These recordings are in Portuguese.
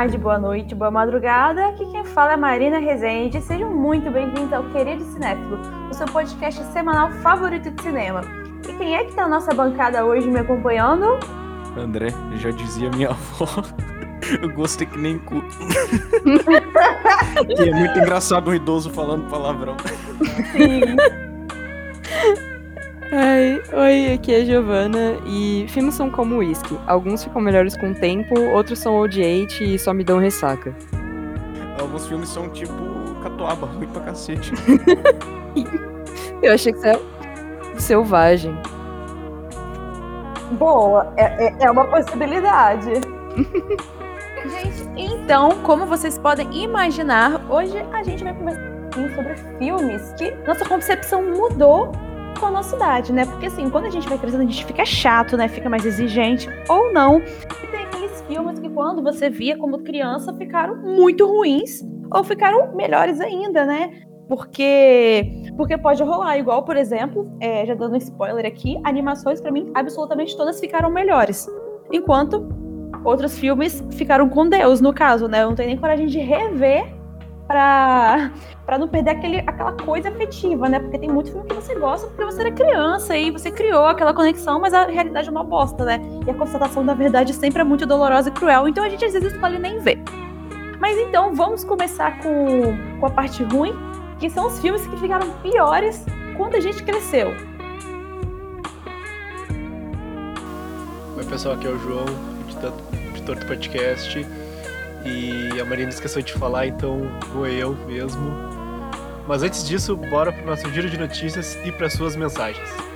tarde, boa noite, boa madrugada. Aqui quem fala é Marina Rezende. Sejam muito bem-vindos ao Querido Cinéfilo, o seu podcast semanal favorito de cinema. E quem é que tá na nossa bancada hoje me acompanhando? André, já dizia minha avó. Eu gostei que nem cu. e é muito engraçado um idoso falando palavrão. Sim. Ai, oi, aqui é a Giovana e filmes são como uísque. Alguns ficam melhores com o tempo, outros são odiate e só me dão ressaca. Alguns filmes são tipo catuaba, ruim pra cacete. Eu achei que você é selvagem. Boa, é, é, é uma possibilidade. gente, então, como vocês podem imaginar, hoje a gente vai conversar sobre filmes que nossa concepção mudou com a nossa idade, né? Porque assim, quando a gente vai crescendo, a gente fica chato, né? Fica mais exigente, ou não. E tem aqueles filmes que quando você via como criança ficaram muito ruins, ou ficaram melhores ainda, né? Porque, porque pode rolar, igual, por exemplo, é, já dando spoiler aqui, animações para mim absolutamente todas ficaram melhores. Enquanto outros filmes ficaram com Deus, no caso, né? Eu não tenho nem coragem de rever pra, pra não perder aquele, aquela coisa afetiva, né? Porque tem muito filme que você gosta porque você era criança e você criou aquela conexão, mas a realidade é uma bosta, né? E a constatação da verdade sempre é muito dolorosa e cruel, então a gente às vezes escolhe nem ver. Mas então vamos começar com, com a parte ruim, que são os filmes que ficaram piores quando a gente cresceu. Oi pessoal, aqui é o João, editor do podcast. E a Marina esqueceu de falar, então vou eu mesmo. Mas antes disso, bora pro nosso giro de notícias e para suas mensagens.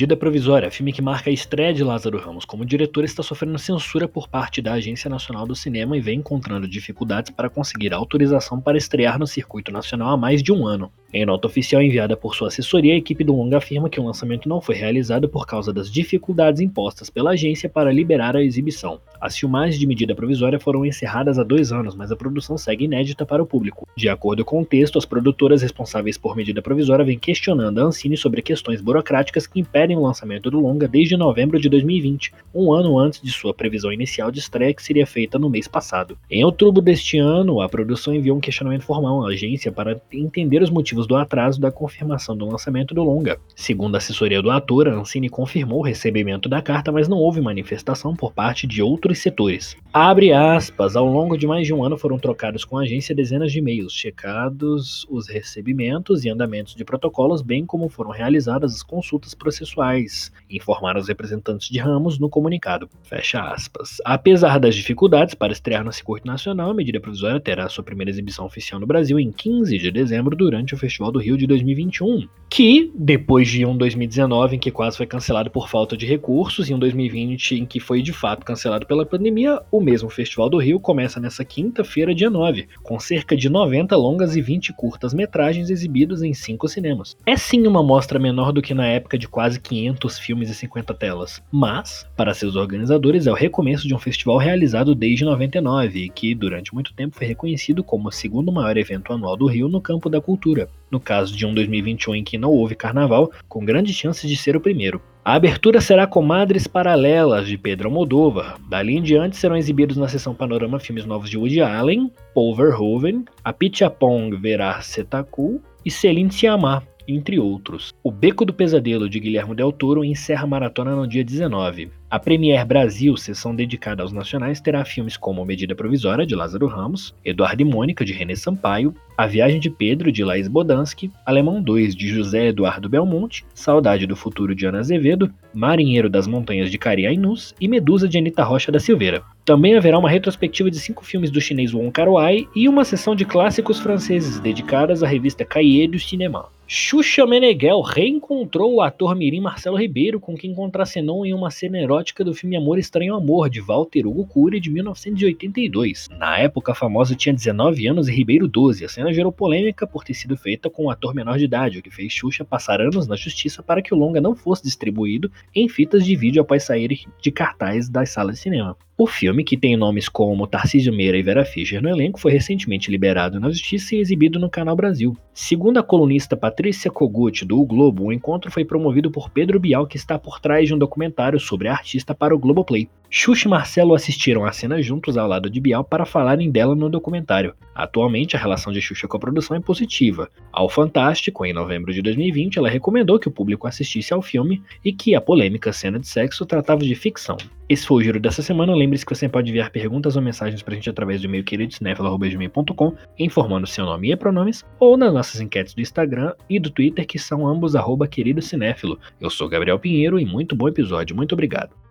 Medida Provisória, filme que marca a estreia de Lázaro Ramos como diretor, está sofrendo censura por parte da Agência Nacional do Cinema e vem encontrando dificuldades para conseguir autorização para estrear no circuito nacional há mais de um ano. Em nota oficial enviada por sua assessoria, a equipe do longa afirma que o lançamento não foi realizado por causa das dificuldades impostas pela agência para liberar a exibição. As filmagens de medida provisória foram encerradas há dois anos, mas a produção segue inédita para o público. De acordo com o texto, as produtoras responsáveis por medida provisória vêm questionando a Ancine sobre questões burocráticas que impedem o lançamento do longa desde novembro de 2020, um ano antes de sua previsão inicial de estreia que seria feita no mês passado. Em outubro deste ano, a produção enviou um questionamento formal à agência para entender os motivos do atraso da confirmação do lançamento do longa. Segundo a assessoria do ator, a Ancine confirmou o recebimento da carta, mas não houve manifestação por parte de outros setores. Abre aspas, ao longo de mais de um ano foram trocados com a agência dezenas de e-mails, checados os recebimentos e andamentos de protocolos, bem como foram realizadas as consultas processuais, informaram os representantes de Ramos no comunicado. Fecha aspas. Apesar das dificuldades para estrear no circuito nacional, a medida provisória terá sua primeira exibição oficial no Brasil em 15 de dezembro durante o Festival do Rio de 2021, que, depois de um 2019 em que quase foi cancelado por falta de recursos e um 2020 em que foi de fato cancelado pela pandemia, o mesmo Festival do Rio começa nessa quinta-feira, dia 9, com cerca de 90 longas e 20 curtas-metragens exibidos em cinco cinemas. É sim uma mostra menor do que na época de quase 500 filmes e 50 telas, mas, para seus organizadores, é o recomeço de um festival realizado desde 99 e que, durante muito tempo, foi reconhecido como o segundo maior evento anual do Rio no campo da cultura no caso de um 2021 em que não houve carnaval, com grandes chances de ser o primeiro. A abertura será com Madres Paralelas, de Pedro Almodóvar. Dali em diante serão exibidos na sessão Panorama filmes novos de Woody Allen, Paul Verhoeven, Apichatpong Verar Setaku e Celine Sciamma, entre outros. O Beco do Pesadelo de Guilherme Del Toro encerra a maratona no dia 19. A Premier Brasil, sessão dedicada aos nacionais, terá filmes como Medida Provisória, de Lázaro Ramos, Eduardo e Mônica, de René Sampaio, A Viagem de Pedro, de Laís Bodansky, Alemão 2, de José Eduardo Belmonte, Saudade do Futuro, de Ana Azevedo, Marinheiro das Montanhas, de Cariainus e Medusa, de Anita Rocha da Silveira. Também haverá uma retrospectiva de cinco filmes do chinês Wong Kar-wai e uma sessão de clássicos franceses dedicadas à revista Cahiers du Cinéma. Xuxa Meneghel reencontrou o ator mirim Marcelo Ribeiro, com quem contracenou em uma cena erótica do filme Amor Estranho Amor, de Walter Hugo Cury, de 1982. Na época, a famosa tinha 19 anos e Ribeiro 12. A cena gerou polêmica por ter sido feita com um ator menor de idade, o que fez Xuxa passar anos na justiça para que o longa não fosse distribuído em fitas de vídeo após sair de cartaz das salas de cinema. O filme, que tem nomes como Tarcísio Meira e Vera Fischer no elenco, foi recentemente liberado na justiça e exibido no Canal Brasil. Segundo a colunista Patrícia Kogut, do o Globo, o encontro foi promovido por Pedro Bial, que está por trás de um documentário sobre a artista para o Globoplay. Xuxa e Marcelo assistiram a cena juntos ao lado de Bial para falarem dela no documentário. Atualmente, a relação de Xuxa com a produção é positiva. Ao Fantástico, em novembro de 2020, ela recomendou que o público assistisse ao filme e que a polêmica cena de sexo tratava de ficção. Esse foi o giro dessa semana. Lembre-se que você pode enviar perguntas ou mensagens pra gente através do e-mail queridosnefilo.com, informando seu nome e pronomes, ou nas nossas enquetes do Instagram e do Twitter, que são ambos arroba queridocinéfilo. Eu sou Gabriel Pinheiro e muito bom episódio. Muito obrigado.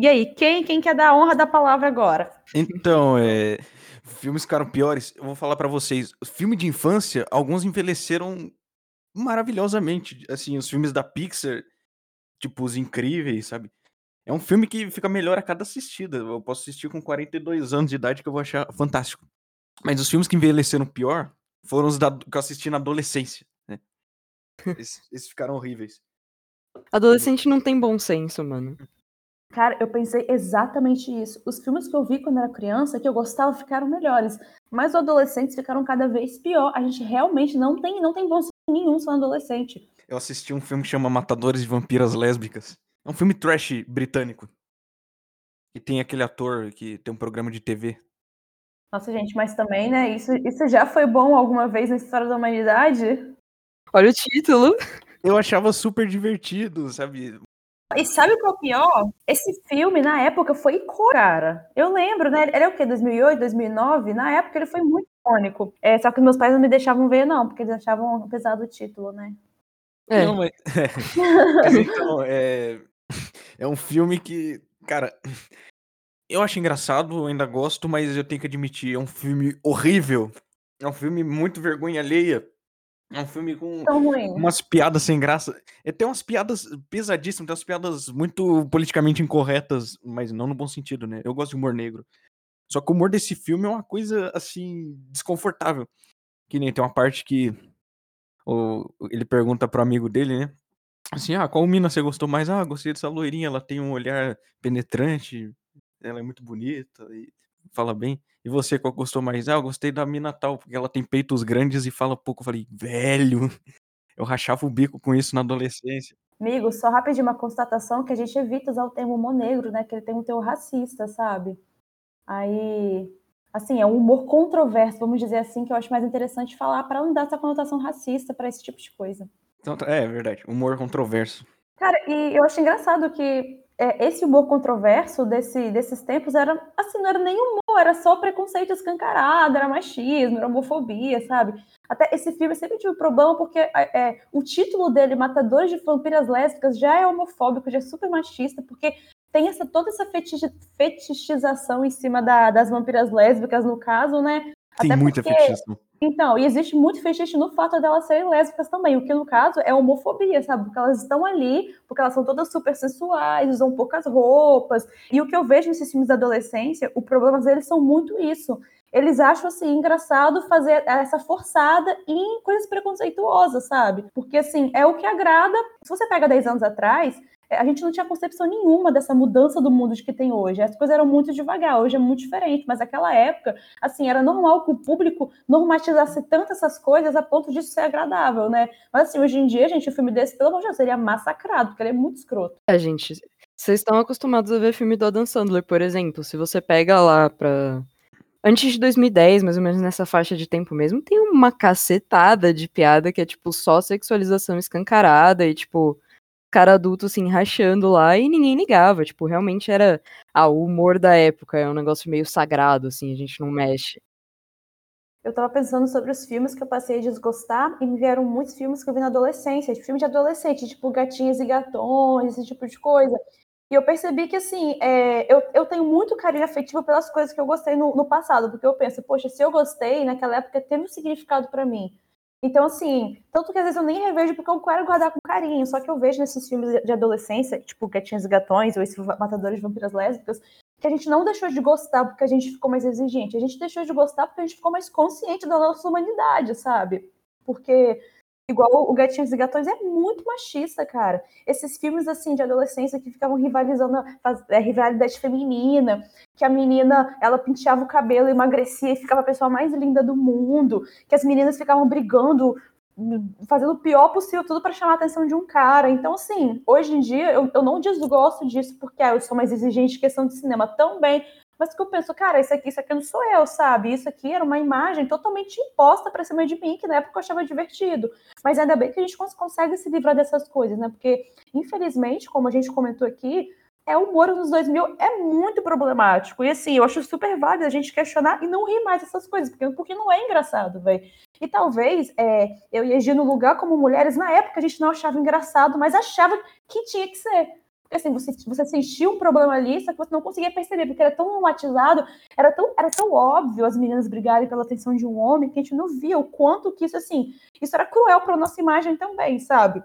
E aí, quem, quem quer dar a honra da palavra agora? Então, é. Filmes ficaram piores. Eu vou falar pra vocês. Filme de infância, alguns envelheceram maravilhosamente. Assim, os filmes da Pixar, tipo, os incríveis, sabe? É um filme que fica melhor a cada assistida. Eu posso assistir com 42 anos de idade que eu vou achar fantástico. Mas os filmes que envelheceram pior foram os da, que eu assisti na adolescência, né? Esses, esses ficaram horríveis. Adolescente não tem bom senso, mano. Cara, eu pensei exatamente isso. Os filmes que eu vi quando era criança, que eu gostava, ficaram melhores. Mas os adolescentes ficaram cada vez pior. A gente realmente não tem, não tem bom senso nenhum sendo adolescente. Eu assisti um filme que chama Matadores de Vampiras Lésbicas. É um filme trash britânico. E tem aquele ator que tem um programa de TV. Nossa, gente, mas também, né? Isso, isso já foi bom alguma vez na história da humanidade? Olha o título. Eu achava super divertido, sabe? E sabe o que é o pior? Esse filme, na época, foi icônico, cara. Eu lembro, né? Era o quê? 2008, 2009? Na época ele foi muito icônico. É, só que meus pais não me deixavam ver, não, porque eles achavam pesado o título, né? É. Não, mas... mas então, é... é um filme que, cara, eu acho engraçado, eu ainda gosto, mas eu tenho que admitir, é um filme horrível. É um filme muito vergonha alheia. É um filme com umas piadas sem graça. É, tem umas piadas pesadíssimas, tem umas piadas muito politicamente incorretas, mas não no bom sentido, né? Eu gosto de humor negro. Só que o humor desse filme é uma coisa, assim, desconfortável. Que nem tem uma parte que o, ele pergunta pro amigo dele, né? Assim, ah, qual mina você gostou mais? Ah, gostei dessa loirinha, ela tem um olhar penetrante, ela é muito bonita e fala bem. E você, qual gostou mais? Ah, eu gostei da mina tal, porque ela tem peitos grandes e fala pouco. Eu falei, velho, eu rachava o bico com isso na adolescência. Amigo, só rapidinho uma constatação que a gente evita usar o termo humor negro, né? Que ele tem um teor racista, sabe? Aí, assim, é um humor controverso, vamos dizer assim, que eu acho mais interessante falar para não dar essa conotação racista para esse tipo de coisa. Então, é, é verdade, humor controverso. Cara, e eu acho engraçado que é, esse humor controverso desse, desses tempos era, assim, não era nem humor, era só preconceito escancarado, era machismo, era homofobia, sabe? Até esse filme sempre tive problema porque é, é, o título dele, Matadores de Vampiras Lésbicas, já é homofóbico, já é super machista, porque tem essa, toda essa fetichização em cima da- das vampiras lésbicas, no caso, né? Tem Até muita porque- fetichização. Então, e existe muito fetiche no fato delas serem lésbicas também, o que no caso é homofobia, sabe? Porque elas estão ali, porque elas são todas super sensuais, usam poucas roupas. E o que eu vejo nesses filmes da adolescência, o problema deles são muito isso. Eles acham assim engraçado fazer essa forçada em coisas preconceituosas, sabe? Porque assim, é o que agrada. Se você pega 10 anos atrás, a gente não tinha concepção nenhuma dessa mudança do mundo de que tem hoje. As coisas eram muito devagar, hoje é muito diferente, mas naquela época, assim, era normal que o público normatizasse tanto essas coisas a ponto disso ser agradável, né? Mas assim, hoje em dia, gente, um filme desse, pelo amor de Deus, seria massacrado, porque ele é muito escroto. É, gente, vocês estão acostumados a ver filme do Adam Sandler, por exemplo. Se você pega lá pra. Antes de 2010, mais ou menos nessa faixa de tempo mesmo, tem uma cacetada de piada que é, tipo, só sexualização escancarada e, tipo, cara adulto, assim, rachando lá e ninguém ligava. Tipo, realmente era. Ah, o humor da época é um negócio meio sagrado, assim, a gente não mexe. Eu tava pensando sobre os filmes que eu passei a desgostar e me vieram muitos filmes que eu vi na adolescência, de filme de adolescente, tipo Gatinhas e Gatões, esse tipo de coisa. E eu percebi que, assim, é, eu, eu tenho muito carinho afetivo pelas coisas que eu gostei no, no passado, porque eu penso, poxa, se eu gostei, naquela época teve um significado para mim. Então, assim, tanto que às vezes eu nem revejo porque eu quero guardar com carinho, só que eu vejo nesses filmes de adolescência, tipo Gatinhas e Gatões, ou esses Matadores de Vampiras Lésbicas, que a gente não deixou de gostar porque a gente ficou mais exigente, a gente deixou de gostar porque a gente ficou mais consciente da nossa humanidade, sabe? Porque Igual o Gatinhos e Gatões é muito machista, cara. Esses filmes, assim, de adolescência que ficavam rivalizando, a, é, rivalidade feminina, que a menina, ela penteava o cabelo, emagrecia e ficava a pessoa mais linda do mundo, que as meninas ficavam brigando, fazendo o pior possível, tudo para chamar a atenção de um cara. Então, assim, hoje em dia, eu, eu não desgosto disso, porque ah, eu sou mais exigente em questão de cinema também, mas que eu penso, cara, isso aqui, isso aqui não sou eu, sabe? Isso aqui era uma imagem totalmente imposta para cima de mim, que na época eu achava divertido. Mas ainda bem que a gente consegue se livrar dessas coisas, né? Porque, infelizmente, como a gente comentou aqui, é o humor nos 2000 é muito problemático. E assim, eu acho super válido a gente questionar e não rir mais dessas coisas, porque, porque não é engraçado, velho. E talvez é, eu e a no lugar como mulheres, na época a gente não achava engraçado, mas achava que tinha que ser. Porque assim, você, você sentia um problema ali, só que você não conseguia perceber, porque era tão traumatizado, era tão, era tão óbvio as meninas brigarem pela atenção de um homem que a gente não via o quanto que isso, assim, isso era cruel para nossa imagem também, sabe?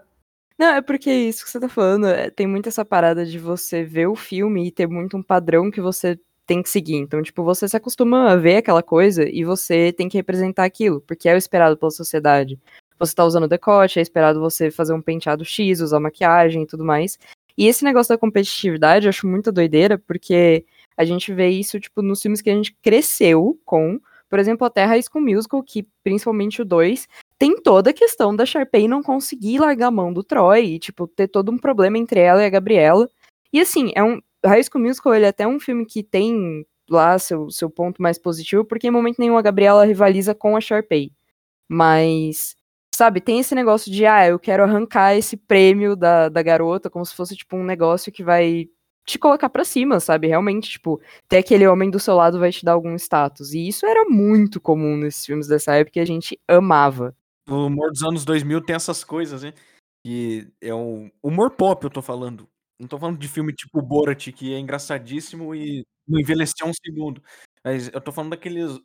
Não, é porque isso que você tá falando, é, tem muito essa parada de você ver o filme e ter muito um padrão que você tem que seguir. Então, tipo, você se acostuma a ver aquela coisa e você tem que representar aquilo, porque é o esperado pela sociedade. Você tá usando decote, é esperado você fazer um penteado X, usar maquiagem e tudo mais. E esse negócio da competitividade eu acho muito doideira, porque a gente vê isso, tipo, nos filmes que a gente cresceu com. Por exemplo, até High School Musical, que principalmente o 2, tem toda a questão da Sharpay não conseguir largar a mão do Troy e, tipo, ter todo um problema entre ela e a Gabriela. E assim, é um. High School Musical, ele é até um filme que tem lá seu, seu ponto mais positivo, porque em momento nenhum a Gabriela rivaliza com a Sharpay. Mas sabe, tem esse negócio de, ah, eu quero arrancar esse prêmio da, da garota, como se fosse, tipo, um negócio que vai te colocar pra cima, sabe? Realmente, tipo, ter aquele homem do seu lado vai te dar algum status. E isso era muito comum nesses filmes dessa época e a gente amava. O humor dos anos 2000 tem essas coisas, né? Que é um humor pop, eu tô falando. Não tô falando de filme tipo Borat, que é engraçadíssimo e não envelheceu um segundo. Mas eu tô falando daqueles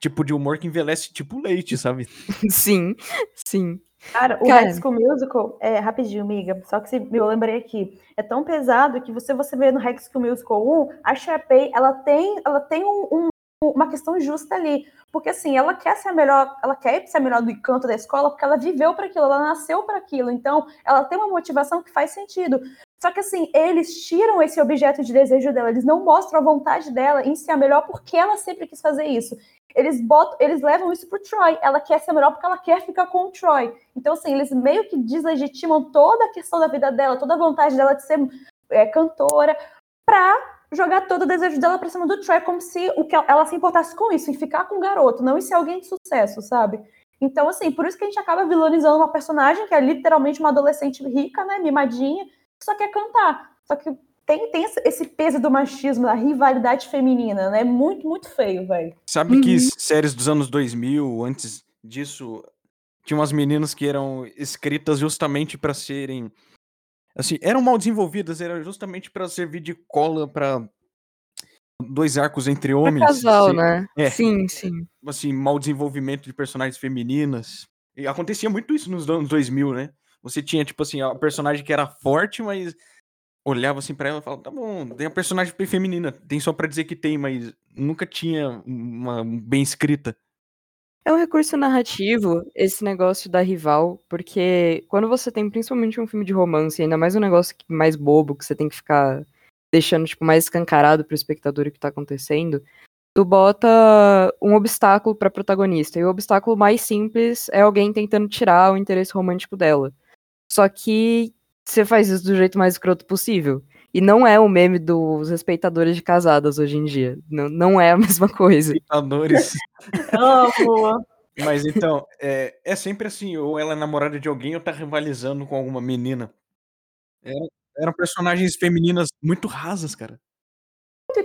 tipo de humor que envelhece tipo leite, sabe? sim, sim. Cara, o Cara. High School Musical, é rapidinho, amiga, só que se, eu lembrei aqui, é tão pesado que você, você vê no High School Musical 1, a Sharpay, ela tem, ela tem um, um, uma questão justa ali, porque assim, ela quer ser a melhor, ela quer ser a melhor do encanto da escola, porque ela viveu para aquilo, ela nasceu para aquilo, então ela tem uma motivação que faz sentido. Só que assim, eles tiram esse objeto de desejo dela, eles não mostram a vontade dela em ser a melhor porque ela sempre quis fazer isso eles botam, eles levam isso pro Troy. Ela quer ser melhor porque ela quer ficar com o Troy. Então, assim, eles meio que deslegitimam toda a questão da vida dela, toda a vontade dela de ser é, cantora, pra jogar todo o desejo dela pra cima do Troy, como se o que ela se importasse com isso, em ficar com o garoto, não em ser alguém de sucesso, sabe? Então, assim, por isso que a gente acaba vilonizando uma personagem que é literalmente uma adolescente rica, né, mimadinha, que só quer cantar. Só que tem, tem esse peso do machismo, da rivalidade feminina, né? Muito, muito feio, velho. Sabe uhum. que séries dos anos 2000, antes disso, tinha umas meninas que eram escritas justamente para serem. Assim, eram mal desenvolvidas, era justamente para servir de cola para dois arcos entre homens. Pra casal, assim, né? É, sim, sim. Assim, mal desenvolvimento de personagens femininas. E acontecia muito isso nos anos 2000, né? Você tinha, tipo assim, a personagem que era forte, mas olhava assim para ela e falava, tá bom, tem a personagem feminina, tem só para dizer que tem, mas nunca tinha uma bem escrita. É um recurso narrativo esse negócio da rival, porque quando você tem principalmente um filme de romance, ainda mais um negócio mais bobo, que você tem que ficar deixando tipo mais escancarado pro espectador o que tá acontecendo, tu bota um obstáculo pra protagonista, e o obstáculo mais simples é alguém tentando tirar o interesse romântico dela. Só que você faz isso do jeito mais escroto possível. E não é o meme dos respeitadores de casadas hoje em dia. Não, não é a mesma coisa. Respeitadores. oh. Mas então, é, é sempre assim, ou ela é namorada de alguém ou tá rivalizando com alguma menina. Eram, eram personagens femininas muito rasas, cara.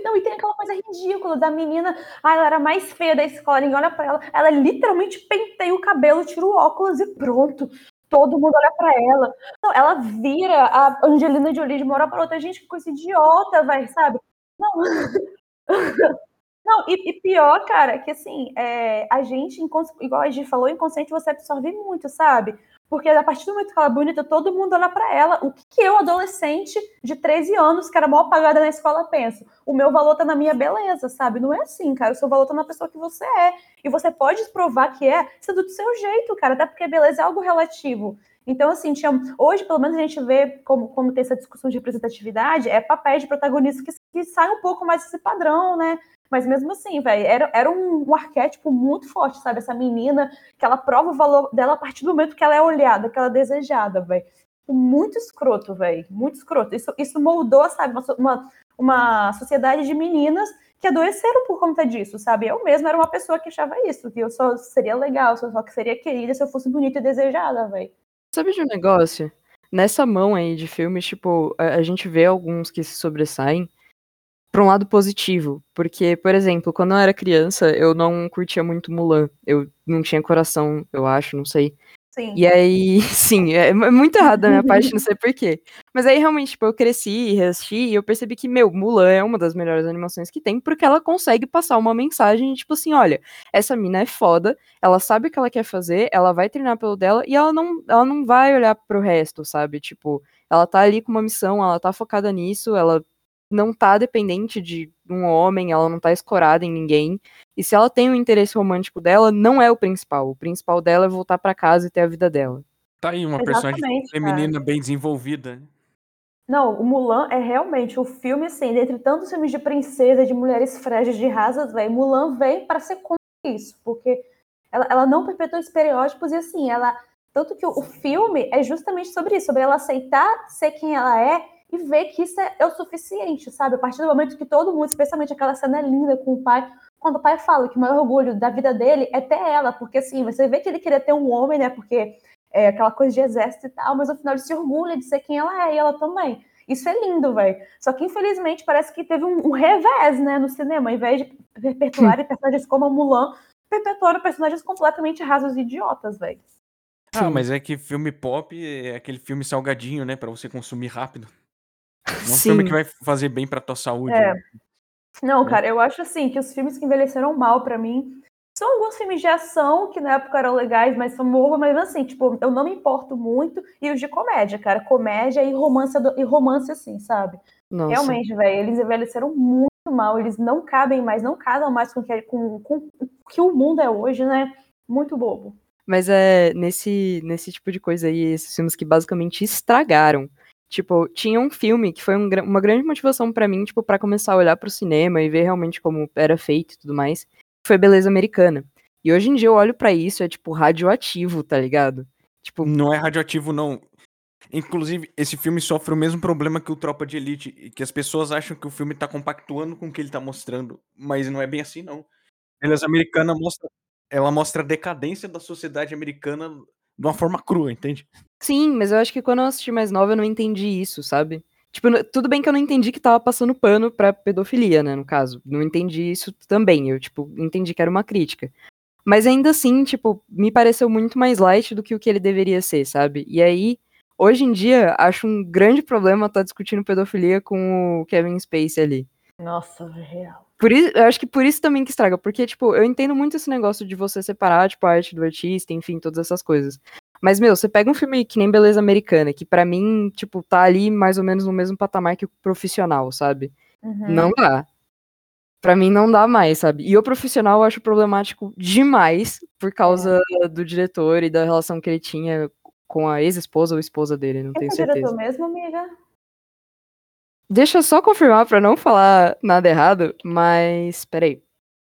Não, e tem aquela coisa ridícula da menina, ah, ela era mais feia da escola, ninguém olha pra ela, ela literalmente penteia o cabelo, tira o óculos e pronto todo mundo olha pra ela. Não, ela vira a Angelina Jolie de uma hora pra outra. Gente, que coisa idiota, vai, sabe? Não. Não, e, e pior, cara, que assim, é, a gente, igual a gente falou, inconsciente você absorve muito, sabe? Porque a partir do momento que ela é bonita, todo mundo olha para ela. O que, que eu, adolescente de 13 anos, que era mal apagada na escola, penso? O meu valor tá na minha beleza, sabe? Não é assim, cara. O seu valor tá na pessoa que você é. E você pode provar que é, sendo do seu jeito, cara. Até porque beleza é algo relativo. Então, assim, tinha, hoje, pelo menos, a gente vê como, como tem essa discussão de representatividade, é papéis de protagonistas que, que saem um pouco mais desse padrão, né? Mas mesmo assim, velho, era, era um, um, arquétipo muito forte, sabe? Essa menina que ela prova o valor dela a partir do momento que ela é olhada, que ela é desejada, velho. Muito escroto, velho. Muito escroto. Isso, isso moldou, sabe, uma, uma, uma sociedade de meninas que adoeceram por conta disso, sabe? Eu mesma era uma pessoa que achava isso, que eu só seria legal, só que seria querida se eu fosse bonita e desejada, velho. Sabe de um negócio? Nessa mão aí de filmes, tipo, a, a gente vê alguns que se sobressaem, para um lado positivo, porque, por exemplo, quando eu era criança, eu não curtia muito Mulan. Eu não tinha coração, eu acho, não sei. Sim. E aí, sim, é, é muito errado da minha parte, não sei porquê. Mas aí, realmente, tipo, eu cresci, reassisti, e eu percebi que, meu, Mulan é uma das melhores animações que tem, porque ela consegue passar uma mensagem, tipo assim, olha, essa mina é foda, ela sabe o que ela quer fazer, ela vai treinar pelo dela, e ela não, ela não vai olhar pro resto, sabe? Tipo, ela tá ali com uma missão, ela tá focada nisso, ela não tá dependente de um homem, ela não tá escorada em ninguém. E se ela tem o um interesse romântico dela, não é o principal. O principal dela é voltar para casa e ter a vida dela. Tá aí uma Exatamente, personagem feminina bem desenvolvida. né? Não, o Mulan é realmente o filme, assim, dentre tantos filmes de princesa, de mulheres frágeis, de rasas, velho, Mulan vem para ser contra isso, porque ela, ela não perpetua estereótipos e, assim, ela. Tanto que o, o filme é justamente sobre isso, sobre ela aceitar ser quem ela é e ver que isso é, é, o suficiente, sabe? A partir do momento que todo mundo, especialmente aquela cena linda com o pai, quando o pai fala que o maior orgulho da vida dele é ter ela, porque assim, você vê que ele queria ter um homem, né? Porque é aquela coisa de exército e tal, mas no final ele se orgulha de ser quem ela é, e ela também. Isso é lindo, velho. Só que, infelizmente, parece que teve um, um revés, né, no cinema. Ao invés de perpetuarem personagens como a Mulan, perpetuaram personagens completamente rasos e idiotas, velho. Ah, mas é que filme pop é aquele filme salgadinho, né? Pra você consumir rápido. Não é um Sim. filme que vai fazer bem pra tua saúde. É. né? Não, cara, eu acho assim que os filmes que envelheceram mal pra mim são alguns filmes de ação que na época eram legais, mas são morro, mas assim, tipo, eu não me importo muito. E os de comédia, cara, comédia e romance, e romance assim, sabe? Nossa. Realmente, velho, eles envelheceram muito mal, eles não cabem mais, não casam mais com o que, com, com o que o mundo é hoje, né? Muito bobo. Mas é nesse, nesse tipo de coisa aí, esses filmes que basicamente estragaram. Tipo, tinha um filme que foi um uma grande motivação pra mim, tipo, pra começar a olhar pro cinema e ver realmente como era feito e tudo mais. Foi Beleza Americana. E hoje em dia eu olho pra isso, é tipo radioativo, tá ligado? Tipo, Não é radioativo, não. Inclusive, esse filme sofre o mesmo problema que o Tropa de Elite, que as pessoas acham que o filme tá compactuando com o que ele tá mostrando, mas não é bem assim, não. Beleza Americana mostra, ela mostra a decadência da sociedade americana de uma forma crua, entende? Sim, mas eu acho que quando eu assisti mais nova eu não entendi isso, sabe? Tipo, tudo bem que eu não entendi que tava passando pano pra pedofilia, né, no caso. Não entendi isso também, eu, tipo, entendi que era uma crítica. Mas ainda assim, tipo, me pareceu muito mais light do que o que ele deveria ser, sabe? E aí, hoje em dia, acho um grande problema estar discutindo pedofilia com o Kevin Spacey ali. Nossa, real. Por isso, eu acho que por isso também que estraga, porque, tipo, eu entendo muito esse negócio de você separar, tipo, a arte do artista, enfim, todas essas coisas. Mas, meu, você pega um filme que nem Beleza Americana, que pra mim, tipo, tá ali mais ou menos no mesmo patamar que o profissional, sabe? Uhum. Não dá. Pra mim não dá mais, sabe? E o profissional eu acho problemático demais por causa do diretor e da relação que ele tinha com a ex-esposa ou esposa dele, não Quem tenho foi o diretor certeza. mesmo, amiga? Deixa eu só confirmar pra não falar nada errado, mas peraí.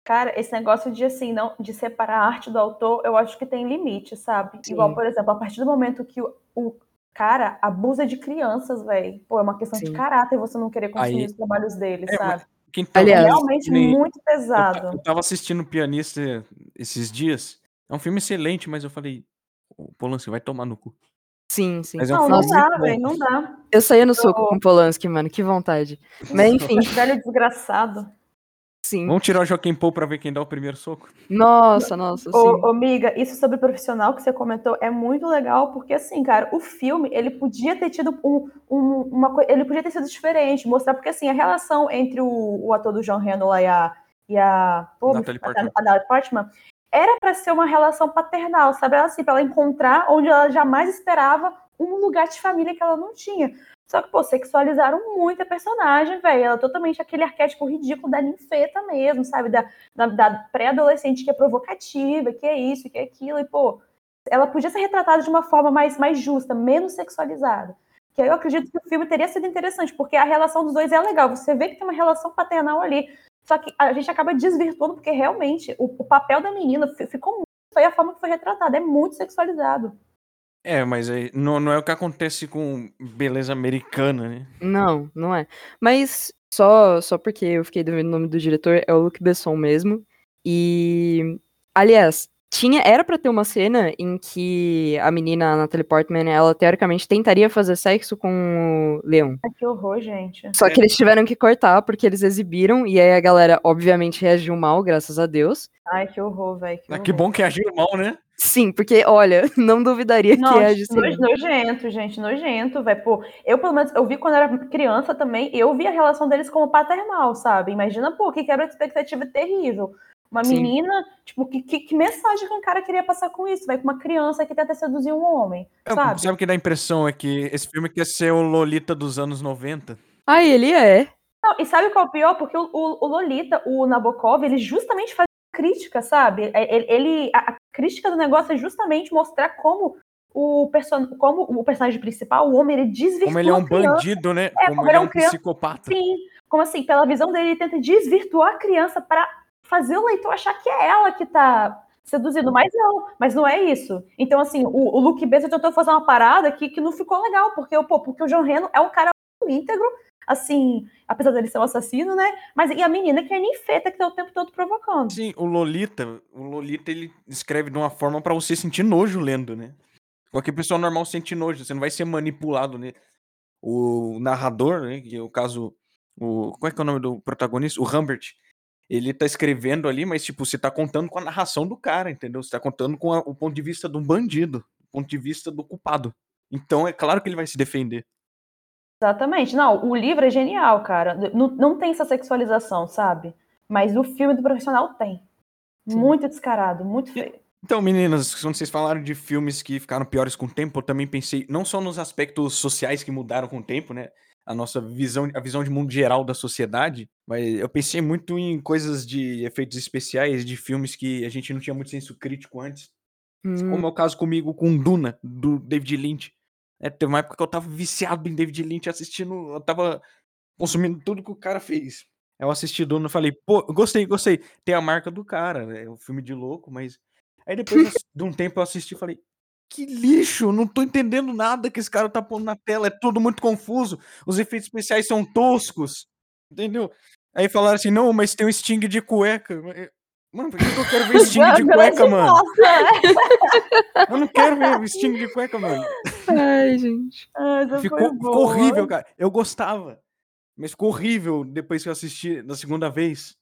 Cara, esse negócio de assim, não, de separar a arte do autor, eu acho que tem limite, sabe? Sim. Igual, por exemplo, a partir do momento que o, o cara abusa de crianças, velho. Pô, é uma questão de Sim. caráter você não querer consumir Aí- os trabalhos dele, É, sabe? Quem tá Aliás, É realmente nem- muito eu, pesado. eu tava assistindo Pianista esses dias. É um filme excelente, mas eu falei, "Ô, Polanski, vai tomar no cu. Sim, sim. Mas é um Não, filme não dá, velho, não dá. Eu saía no soco Eu- com Polanski, mano, que vontade. Mas enfim, Velho desgraçado. Sim. Vamos tirar o Joaquim Paul pra ver quem dá o primeiro soco? Nossa, nossa, sim. Ô, ô, amiga, isso sobre o profissional que você comentou é muito legal, porque assim, cara, o filme, ele podia ter tido um, um- uma coisa, ele podia ter sido diferente, mostrar, porque assim, a relação entre o, o ator do John Randall e a, e a, pô, Natalie a- Portman. a Natalie Portman, era pra ser uma relação paternal, sabe? Ela, assim, pra ela encontrar onde ela jamais esperava um lugar de família que ela não tinha. Só que, pô, sexualizaram muito a personagem, velho. Ela é totalmente aquele arquétipo ridículo da ninfeta mesmo, sabe? Da, da, da pré-adolescente que é provocativa, que é isso, que é aquilo. E, pô, ela podia ser retratada de uma forma mais, mais justa, menos sexualizada. Que aí eu acredito que o filme teria sido interessante, porque a relação dos dois é legal. Você vê que tem uma relação paternal ali. Só que a gente acaba desvirtuando, porque realmente o, o papel da menina fi- ficou muito. Foi a forma que foi retratada, é muito sexualizado. É, mas não, não é o que acontece com beleza americana, né? Não, não é. Mas só, só porque eu fiquei devendo o nome do diretor, é o Luc Besson mesmo. E, aliás, tinha, era pra ter uma cena em que a menina, a Natalie Portman, ela teoricamente tentaria fazer sexo com o Leon. Ai, que horror, gente. Só que eles tiveram que cortar porque eles exibiram, e aí a galera, obviamente, reagiu mal, graças a Deus. Ai, que horror, velho. Ah, que bom que agiu mal, né? Sim, porque, olha, não duvidaria que reagisse. noj- nojento, gente, nojento, velho. Pô, eu, pelo menos, eu vi quando era criança também, eu vi a relação deles como paternal, sabe? Imagina, pô, que quebra de expectativa terrível. Uma Sim. menina, tipo, que, que, que mensagem que um cara queria passar com isso, velho? Com uma criança que tenta seduzir um homem, É, sabe? Sabe o que dá a impressão? É que esse filme quer ser o Lolita dos anos 90. Ah, ele é. Não, e sabe qual é o pior? Porque o, o- o Lolita, o Nabokov, ele justamente faz crítica, sabe? É, Ele, ele- a, a crítica do negócio é justamente mostrar como o, person, como o personagem principal, o homem, ele desvirtua Como ele é um bandido, né? É, como como ele é é um um criança- psicopata. Sim, como assim? Pela visão dele, ele tenta desvirtuar a criança para fazer o leitor achar que é ela que tá seduzindo, mas não, mas não é isso. Então, assim, o, o Luke Besson tentou fazer uma parada que, que não ficou legal, porque, pô, porque o John Reno é um cara íntegro, assim, apesar dele ser um assassino, né? Mas e a menina que é ninfeta que tá o tempo todo provocando. Sim, o Lolita, o Lolita ele escreve de uma forma pra você sentir nojo lendo, né? Qualquer pessoa normal sente nojo, você não vai ser manipulado, né? O narrador, né, que é o caso o qual é que é o nome do protagonista? O Humbert. Ele tá escrevendo ali, mas tipo, você tá contando com a narração do cara, entendeu? Você tá contando com a- o ponto de vista de um bandido, o ponto de vista do culpado. Então é claro que ele vai se defender. Exatamente. Não, o livro é genial, cara. Não, não tem essa sexualização, sabe? Mas o filme do profissional tem. Sim. Muito descarado, muito feio. Então, meninas, quando vocês falaram de filmes que ficaram piores com o tempo, eu também pensei não só nos aspectos sociais que mudaram com o tempo, né? A nossa visão, a visão de mundo geral da sociedade, mas eu pensei muito em coisas de efeitos especiais, de filmes que a gente não tinha muito senso crítico antes, Hum, como é o caso comigo com Duna, do David Lynch. É, teve uma época que eu tava viciado em David Lynch, assistindo, eu tava consumindo tudo que o cara fez. Eu assisti Duna e falei, pô, gostei, gostei. Tem a marca do cara, né? é um filme de louco, mas. Aí depois de um tempo eu assisti e falei, que lixo, não tô entendendo nada que esse cara tá pondo na tela, é tudo muito confuso, os efeitos especiais são toscos, entendeu? Aí falaram assim, não, mas tem um Sting de cueca. Mano, por que que eu quero ver Sting de cueca, mano? Nossa, Eu não quero ver Sting de cueca, mano. Ai, gente. Ah, Ficou, ficou horrível, cara. Eu gostava. Mas ficou horrível depois que eu assisti da segunda vez.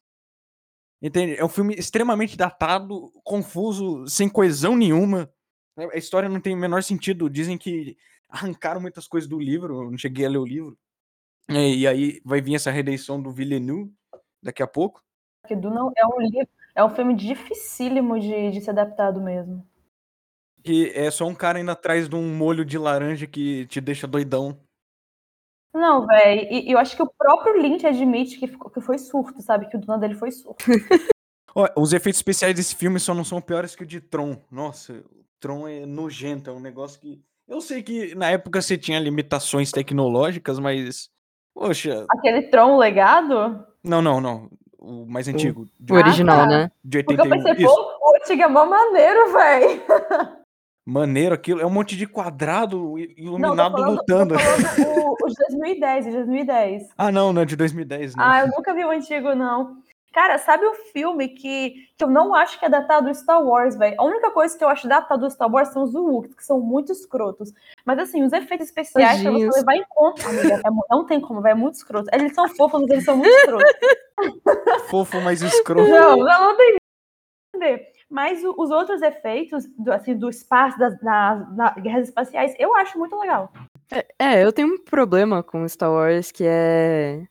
Entende? É um filme extremamente datado, confuso, sem coesão nenhuma. A história não tem o menor sentido. Dizem que arrancaram muitas coisas do livro. Eu não cheguei a ler o livro. E, e aí vai vir essa redenção do Villeneuve daqui a pouco. Porque Duna é um livro, é um filme dificílimo de, de ser adaptado mesmo. Que é só um cara indo atrás de um molho de laranja que te deixa doidão. Não, velho, e, e eu acho que o próprio Lynch admite que, ficou- que foi surto, sabe? Que o Duna dele foi surto. Os efeitos especiais desse filme só não são piores que o de Tron. Nossa, Tron é nojento, é um negócio que. Eu sei que na época você tinha limitações tecnológicas, mas. Poxa. Aquele Tron legado? Não, não, não. O mais antigo. De, O original, tá. né? de Porque eu 81. pensei, Isso. pô, o antigo é mó maneiro, velho. Maneiro aquilo. É um monte de quadrado i- Não, tô iluminado falando, lutando. o, o de 2010, de 2010. Ah, não, não, é de 2010, não. Ah, eu nunca vi o antigo, não. Cara, sabe o filme que, que eu não acho que é datado do Star Wars, velho? A única coisa que eu acho datado do Star Wars são os Wookiees, que são muito escrotos. Mas assim, os efeitos especiais, pra você levar em conta, amiga, é não tem como, velho, é muito escroto. Eles são fofos, mas eles são muito escrotos. fofo, mas escroto. Não, não, não tem entender. Mas os outros efeitos, do, assim, do espaço, das, das- das guerras espaciais, eu acho muito legal. É, eu tenho um problema com Star Wars que é.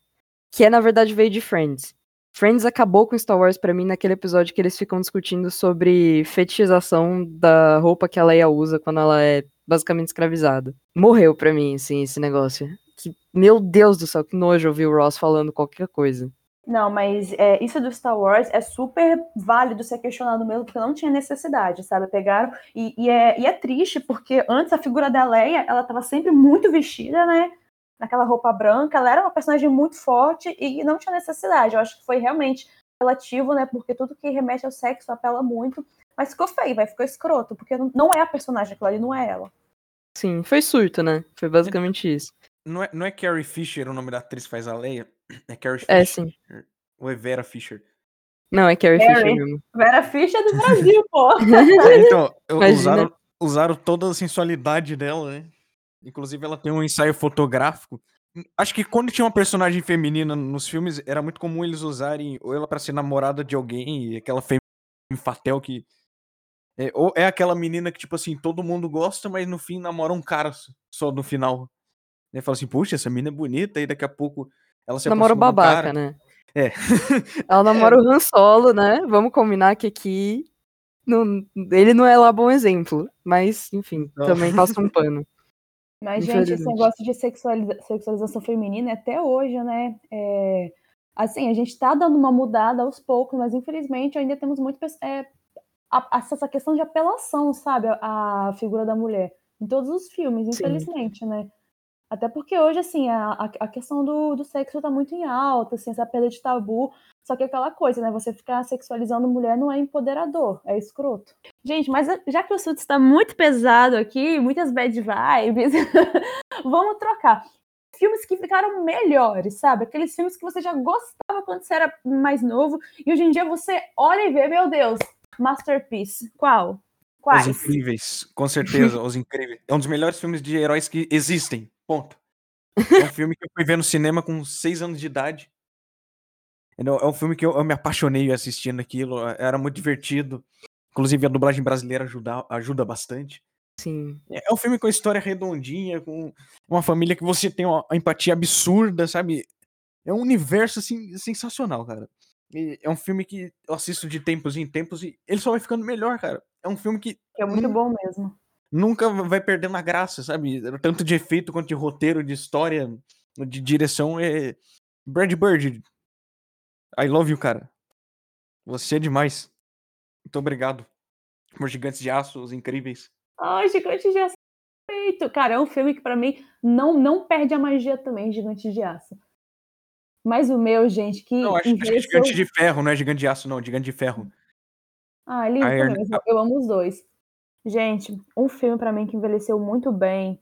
Que é, na verdade, veio de Friends. Friends acabou com Star Wars pra mim naquele episódio que eles ficam discutindo sobre fetichização da roupa que a Leia usa quando ela é basicamente escravizada. Morreu pra mim, assim, esse negócio. Que, meu Deus do céu, que nojo ouvir o Ross falando qualquer coisa. Não, mas é, isso do Star Wars é super válido ser questionado mesmo, porque não tinha necessidade, sabe? Pegaram. E, e é, e é triste, porque antes a figura da Leia, ela tava sempre muito vestida, né? Naquela roupa branca, ela era uma personagem muito forte e não tinha necessidade. Eu acho que foi realmente relativo, né? Porque tudo que remete ao sexo apela muito. Mas ficou feio, vai, ficou escroto, porque não, é a personagem, aquilo ali não é ela. Sim, foi surto, né? Foi basicamente isso. Não é, não é Carrie Fisher o nome da atriz que faz a Leia? É Carrie Fisher. É, sim. Ou é Vera Fisher? Não, é Carrie Carrie. Fisher mesmo. Vera Fischer é do Brasil, pô. É, então, Imagina. usaram, usaram toda a sensualidade dela, né? Inclusive, ela tem um ensaio fotográfico. Acho que quando tinha uma personagem feminina nos filmes, era muito comum eles usarem ou ela pra ser namorada de alguém, e aquela femme fatel que. É, ou é aquela menina que, tipo assim, todo mundo gosta, mas no fim namora um cara só no final. E fala assim, puxa, essa menina é bonita, e daqui a pouco ela se Namora o babaca, cara. né? É. Ela namora o Han Solo, né? Vamos combinar que aqui não- ele não é lá bom exemplo. Mas, enfim, Não. também passa um pano. Mas, gente, esse negócio de sexualiza- sexualização feminina é até hoje, né? É, assim, a gente tá dando uma mudada aos poucos, mas infelizmente ainda temos muito é, a- essa questão de apelação, sabe? A, a figura da mulher. Em todos os filmes, Sim. infelizmente, né? Até porque hoje, assim, a, a, questão do, do sexo tá muito em alta, assim, essa perda de tabu. Só que é aquela coisa, né? Você ficar sexualizando mulher não é empoderador, é escroto. Gente, mas já que o assunto está muito pesado aqui, muitas bad vibes, vamos trocar. Filmes que ficaram melhores, sabe? Aqueles filmes que você já gostava quando você era mais novo e hoje em dia você olha e vê, meu Deus, masterpiece. Qual? Quais? Os Incríveis, com certeza, Os Incríveis. É um dos melhores filmes de heróis que existem, ponto. É um filme que eu fui ver no cinema com seis anos de idade. É um- é filme que eu, eu me apaixonei assistindo aquilo, era muito divertido. Inclusive a dublagem brasileira ajuda, ajuda bastante. Sim. É é um filme com história redondinha, com uma família que você tem uma empatia absurda, sabe? É um universo, assim, sensacional, cara. E é um filme que eu assisto de tempos em tempos e ele só vai ficando melhor, cara. É um filme que é muito Hum. bom mesmo. Nunca vai perdendo a graça, sabe? Tanto de efeito quanto de roteiro, de história, de direção. É... Brad Bird, I love you, cara. Você é demais. Muito obrigado. Por Gigantes de Aço, os incríveis. Ai, Gigante de Aço. Perfeito. Cara, é um filme que pra mim não, não perde a magia também, Gigante de Aço. Mas o meu, gente, que Não, acho, acho que é. Gigante de Ferro, não é Gigante de Aço, não. Gigante de Ferro. Ah, lindo Iron- eu amo os dois. Gente, um filme pra mim que envelheceu muito bem.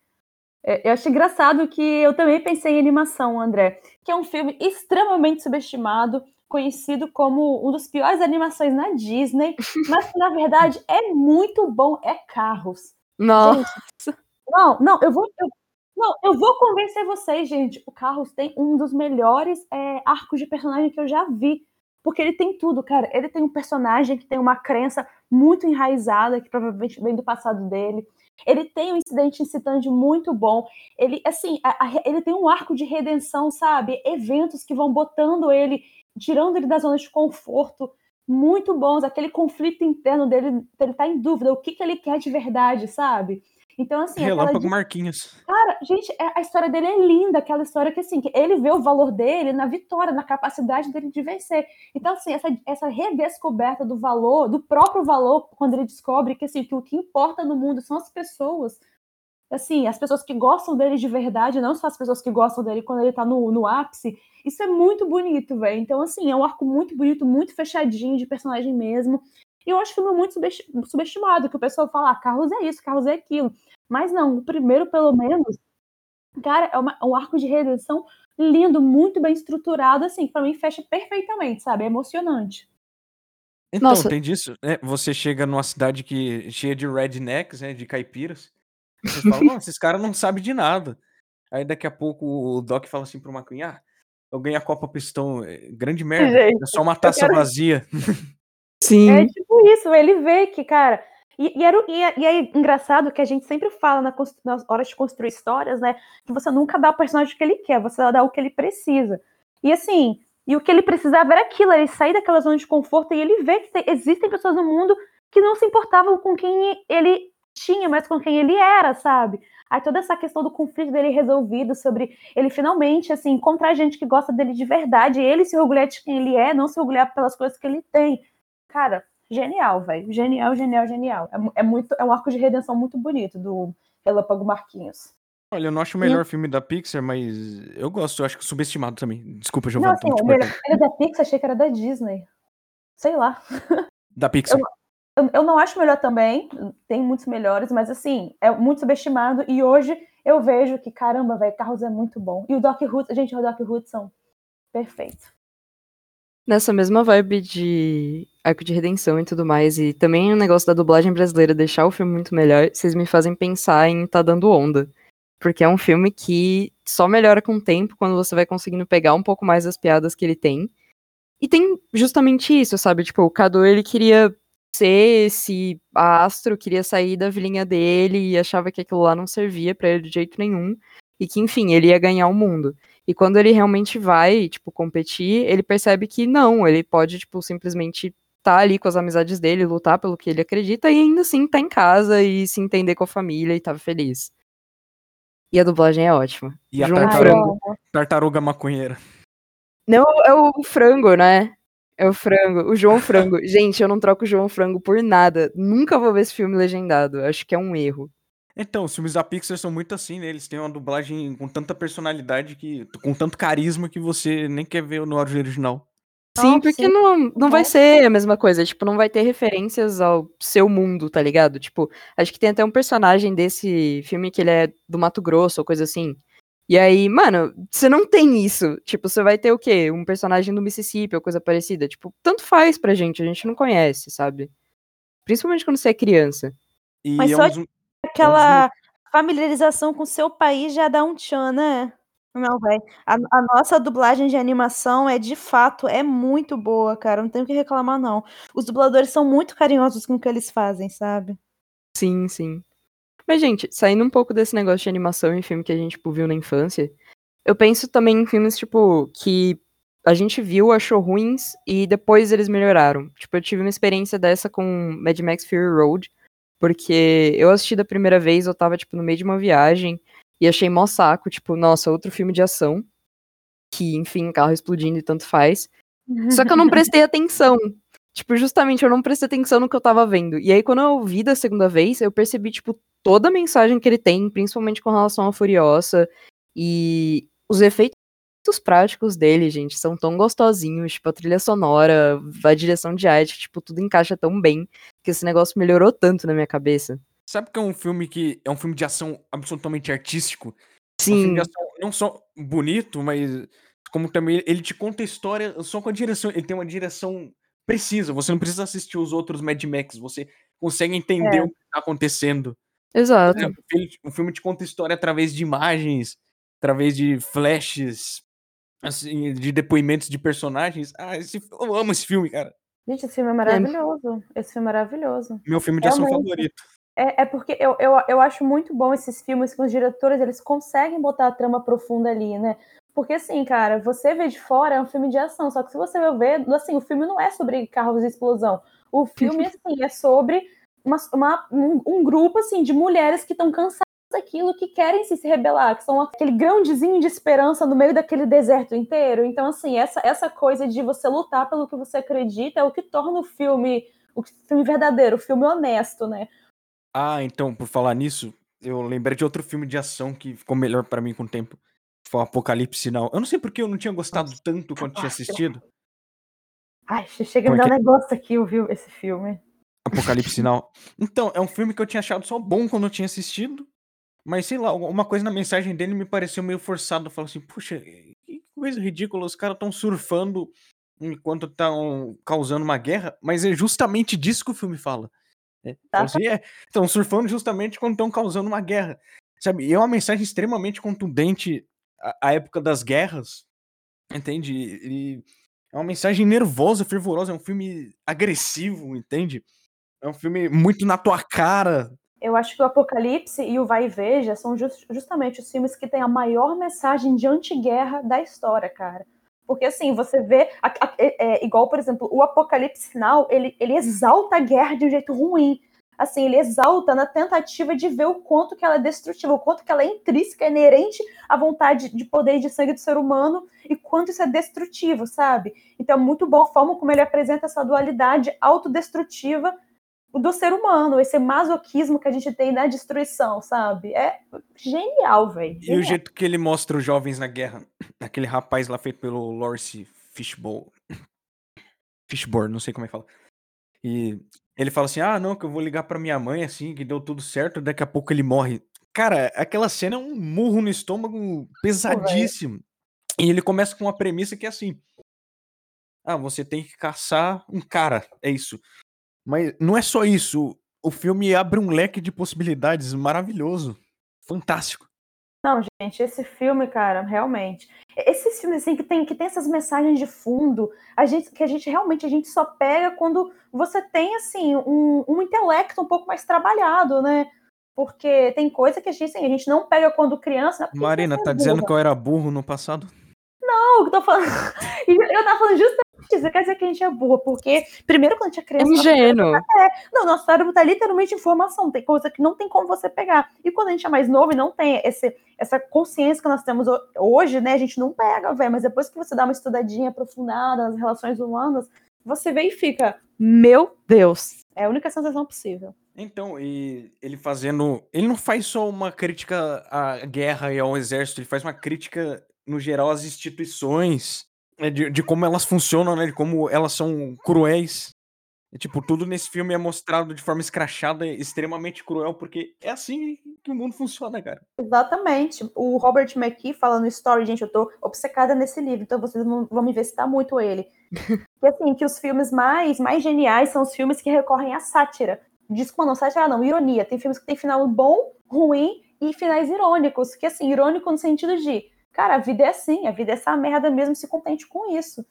É, eu acho engraçado que eu também pensei em animação, André, que é um filme extremamente subestimado, conhecido como um dos piores animações na Disney, mas que na verdade é muito bom, é Carros. Não. Não, não, eu vou. eu- não, eu vou convencer vocês, gente. O Carlos tem um dos melhores é, arcos de personagem que eu já vi. Porque ele tem tudo, cara. Ele tem um personagem que tem uma crença muito enraizada, que provavelmente vem do passado dele. Ele tem um incidente incitante muito bom. Ele, assim, a- a- ele tem um arco de redenção, sabe? Eventos que vão botando ele, tirando ele da zona de conforto, muito bons. Aquele conflito interno dele, ele tá em dúvida, o que, que ele quer de verdade, sabe? Então, assim, aquela Relâmpago Marquinhos. Cara, gente, é- a história dele é linda, aquela história que, assim, que ele vê o valor dele na vitória, na capacidade dele de vencer. Então, assim, essa, essa redescoberta do valor, do próprio valor, quando ele descobre que, assim, que o que importa no mundo são as pessoas, assim, as pessoas que gostam dele de verdade, não só as pessoas que gostam dele quando ele tá no, no ápice, isso é muito bonito, velho. Então, assim, é um arco muito bonito, muito fechadinho de personagem mesmo. E eu acho que filme muito subesti- subestimado, que o pessoal fala, ah, Carros é isso, Carros é aquilo. Mas não, o primeiro, pelo menos, cara, é uma- um arco de redenção lindo, muito bem estruturado, assim, que pra mim fecha perfeitamente, sabe? É emocionante. Então, Nossa. tem disso, né? Você chega numa cidade que cheia de rednecks, né? De caipiras. e Você fala, não, esses caras não sabem de nada. Aí daqui a pouco o Doc fala assim pro McQueen, ah, eu ganhei a Copa Pistão. É, grande merda. Gente, é só uma taça quero- vazia. Sim. É tipo isso, ele vê que, cara. E, e, era, e, é, e é engraçado que a gente sempre fala na nas horas de construir histórias, né? Que você nunca dá o personagem que ele quer, você dá o que ele precisa. E assim, e o que ele precisava era aquilo, ele sair daquela zona de conforto e ele vê que tem- existem pessoas no mundo que não se importavam com quem ele tinha, mas com quem ele era, sabe? Aí toda essa questão do conflito dele resolvido, sobre ele finalmente, assim, encontrar gente que gosta dele de verdade, ele se orgulhar de quem ele é, não se orgulhar pelas coisas que ele tem. Cara, genial, velho. Genial, genial, genial. É, é muito, é um arco de redenção muito bonito do Relâmpago Marquinhos. Olha, eu não acho o melhor filme da Pixar, mas eu gosto, eu acho que subestimado também. Desculpa, Não, Giovanni, assim, tô te o melhor é da Pixar, achei que era da Disney. Sei lá. Da Pixar. Eu, eu não acho melhor também, tem muitos melhores, mas assim, é muito subestimado. E hoje eu vejo que, caramba, velho, Carros é muito bom. E o Doc Hudson, gente, o Doc Hudson, perfeito. Nessa mesma vibe de arco de redenção e tudo mais, e também o negócio da dublagem brasileira deixar o filme muito melhor, vocês me fazem pensar em Tá Dando Onda. Porque é um filme que só melhora com o tempo quando você vai conseguindo pegar um pouco mais das piadas que ele tem. E tem justamente isso, sabe? Tipo, o Cadu, ele queria ser esse astro, queria sair da vilinha dele e achava que aquilo lá não servia pra ele de jeito nenhum. E que, enfim, ele ia ganhar o mundo. E quando ele realmente vai, tipo, competir, ele percebe que não, ele pode, tipo, simplesmente tá ali com as amizades dele, lutar pelo que ele acredita e ainda assim tá em casa e se entender com a família e tava feliz. E a dublagem é ótima. E a João tartaruga, Frango. tartaruga maconheira. Não, é o frango, né? É o frango, o João Frango. Gente, eu não troco o João Frango por nada. Nunca vou ver esse filme legendado. Acho que é um erro. Então, os filmes da Pixar são muito assim, né? Eles têm uma dublagem com tanta personalidade, que, com tanto carisma que você nem quer ver no áudio original. Sim, porque sim. não, não vai ser a mesma coisa. Tipo, não vai ter referências ao seu mundo, tá ligado? Tipo, acho que tem até um personagem desse filme que ele é do Mato Grosso ou coisa assim. E aí, mano, você não tem isso. Tipo, você vai ter o quê? Um personagem do Mississippi ou coisa parecida. Tipo, tanto faz pra gente, a gente não conhece, sabe? Principalmente quando você é criança. E Mas é só um Aquela familiarização com o seu país já dá um tchan, né? Não, velho. A, a nossa dublagem de animação é de fato, é muito boa, cara. Não tenho o que reclamar, não. Os dubladores são muito carinhosos com o que eles fazem, sabe? Sim, sim. Mas, gente, saindo um pouco desse negócio de animação e filme que a gente, tipo, viu na infância, eu penso também em filmes, tipo, que a gente viu, achou ruins e depois eles melhoraram. Tipo, eu tive uma experiência dessa com Mad Max Fury Road, porque eu assisti da primeira vez, eu tava, tipo, no meio de uma viagem e achei mó saco, tipo, nossa, outro filme de ação, que, enfim, carro explodindo e tanto faz. Só que eu não prestei atenção. Tipo, justamente eu não prestei atenção no que eu tava vendo. E aí, quando eu vi da segunda vez, eu percebi, tipo, toda a mensagem que ele tem, principalmente com relação à Furiosa. E os efeitos práticos dele, gente, são tão gostosinhos. Tipo, a trilha sonora, a direção de arte, tipo, tudo encaixa tão bem. Que esse negócio melhorou tanto na minha cabeça. Sabe que é um filme que é um filme de ação absolutamente artístico? É um Sim, filme de ação não só bonito, mas como também ele te conta a história só com a direção. Ele tem uma direção precisa. Você não precisa assistir os outros Mad Max. Você consegue entender É. o que tá acontecendo. exato. É, o filme- O filme te conta a história através de imagens, através de flashes, assim, de depoimentos de personagens. Ah, esse, eu amo esse filme, cara. Gente, esse filme é maravilhoso. Esse filme é maravilhoso. Meu filme de ação Realmente. favorito. É, é porque eu, eu, eu acho muito bom esses filmes que os diretores eles conseguem botar a trama profunda ali, né? Porque assim, cara, você vê de fora é um filme de ação, só que se você ver, assim, o filme não é sobre carros e explosão. O filme, assim, é sobre uma, uma- um, um grupo, assim, de mulheres que estão cansadas daquilo, que querem se, rebelar, que são aquele grãozinho de esperança no meio daquele deserto inteiro. Então, assim, essa, essa coisa de você lutar pelo que você acredita é o que torna o filme, o filme verdadeiro, o filme honesto, né? Ah, então, por falar nisso, eu lembrei de outro filme de ação que ficou melhor pra mim com o tempo. Foi o Apocalipse Sinal. Eu não sei porque eu não tinha gostado tanto quando tinha assistido. Ai, chega a me dar um negócio aqui, ouviu, esse filme. Apocalipse Sinal. Então, é um filme que eu tinha achado só bom quando eu tinha assistido. Mas sei lá, uma coisa na mensagem dele me pareceu meio forçado. Eu falo assim, puxa, que coisa ridícula. Os caras estão surfando enquanto estão causando uma guerra. Mas é justamente disso que o filme fala. É, fala assim, é, estão surfando justamente quando estão causando uma guerra. Sabe? E é uma mensagem extremamente contundente à, à época das guerras. Entende? E é uma mensagem nervosa, fervorosa, é um filme agressivo, entende? É um filme muito na tua cara. Eu acho que o Apocalipse e o Vai e Veja são just, justamente os filmes que têm a maior mensagem de antiguerra da história, cara. Porque assim, você vê, a, a, é, é, igual, por exemplo, o Apocalipse final, ele, ele exalta a guerra de um jeito ruim assim, ele exalta na tentativa de ver o quanto que ela é destrutiva, o quanto que ela é intrínseca, inerente à vontade de poder e de sangue do ser humano e quanto isso é destrutivo, sabe? Então é muito bom a forma como ele apresenta essa dualidade autodestrutiva do ser humano, esse masoquismo que a gente tem na destruição, sabe? É genial, velho. E o jeito que ele mostra os jovens na guerra, aquele rapaz lá feito pelo Lawrence Fishburne, Fishburne, não sei como é que fala. E ele fala assim: ah, não, que eu vou ligar pra minha mãe, assim, que deu tudo certo, daqui a pouco ele morre. Cara, aquela cena é um murro no estômago pesadíssimo. E ele começa com uma premissa que é assim: ah, você tem que caçar um cara, é isso. Mas não é só isso. O filme abre um leque de possibilidades maravilhoso. Fantástico. Não, gente, esse filme, cara, realmente. Esses filmes assim que tem que tem essas mensagens de fundo, a gente que a gente realmente a gente só pega quando você tem assim um, um intelecto um pouco mais trabalhado, né? Porque tem coisa que a gente, assim, a gente não pega quando criança. Né? Marina, tá dizendo que eu era burro no passado? Não, eu tô falando. eu tava falando justamente isso. Quer dizer que a gente é burro, porque primeiro quando a gente é criança. Ingênuo. É, não, nosso cérebro tá literalmente informação, tem coisa que não tem como você pegar. E quando a gente é mais novo e não tem esse, essa consciência que nós temos hoje, né? A gente não pega, velho. Mas depois que você dá uma estudadinha aprofundada nas relações humanas, você vê e fica, meu Deus, é a única sensação possível. Então, e ele fazendo. Ele não faz só uma crítica à guerra e ao exército, ele faz uma crítica, no geral, às instituições, de, de como elas funcionam, né? De como elas são cruéis. E, tipo, tudo nesse filme é mostrado de forma escrachada, extremamente cruel, porque é assim que o mundo funciona, cara. Exatamente. O Robert McKee falando story, gente, eu tô obcecada nesse livro, então vocês vão me visitar muito ele. que assim, que os filmes mais, mais geniais são os filmes que recorrem à sátira. Desculpa, não, sátira não, ironia. Tem filmes que tem final bom, ruim e finais irônicos. Que assim, irônico no sentido de, cara, a vida é assim, a vida é essa merda mesmo, se contente com isso.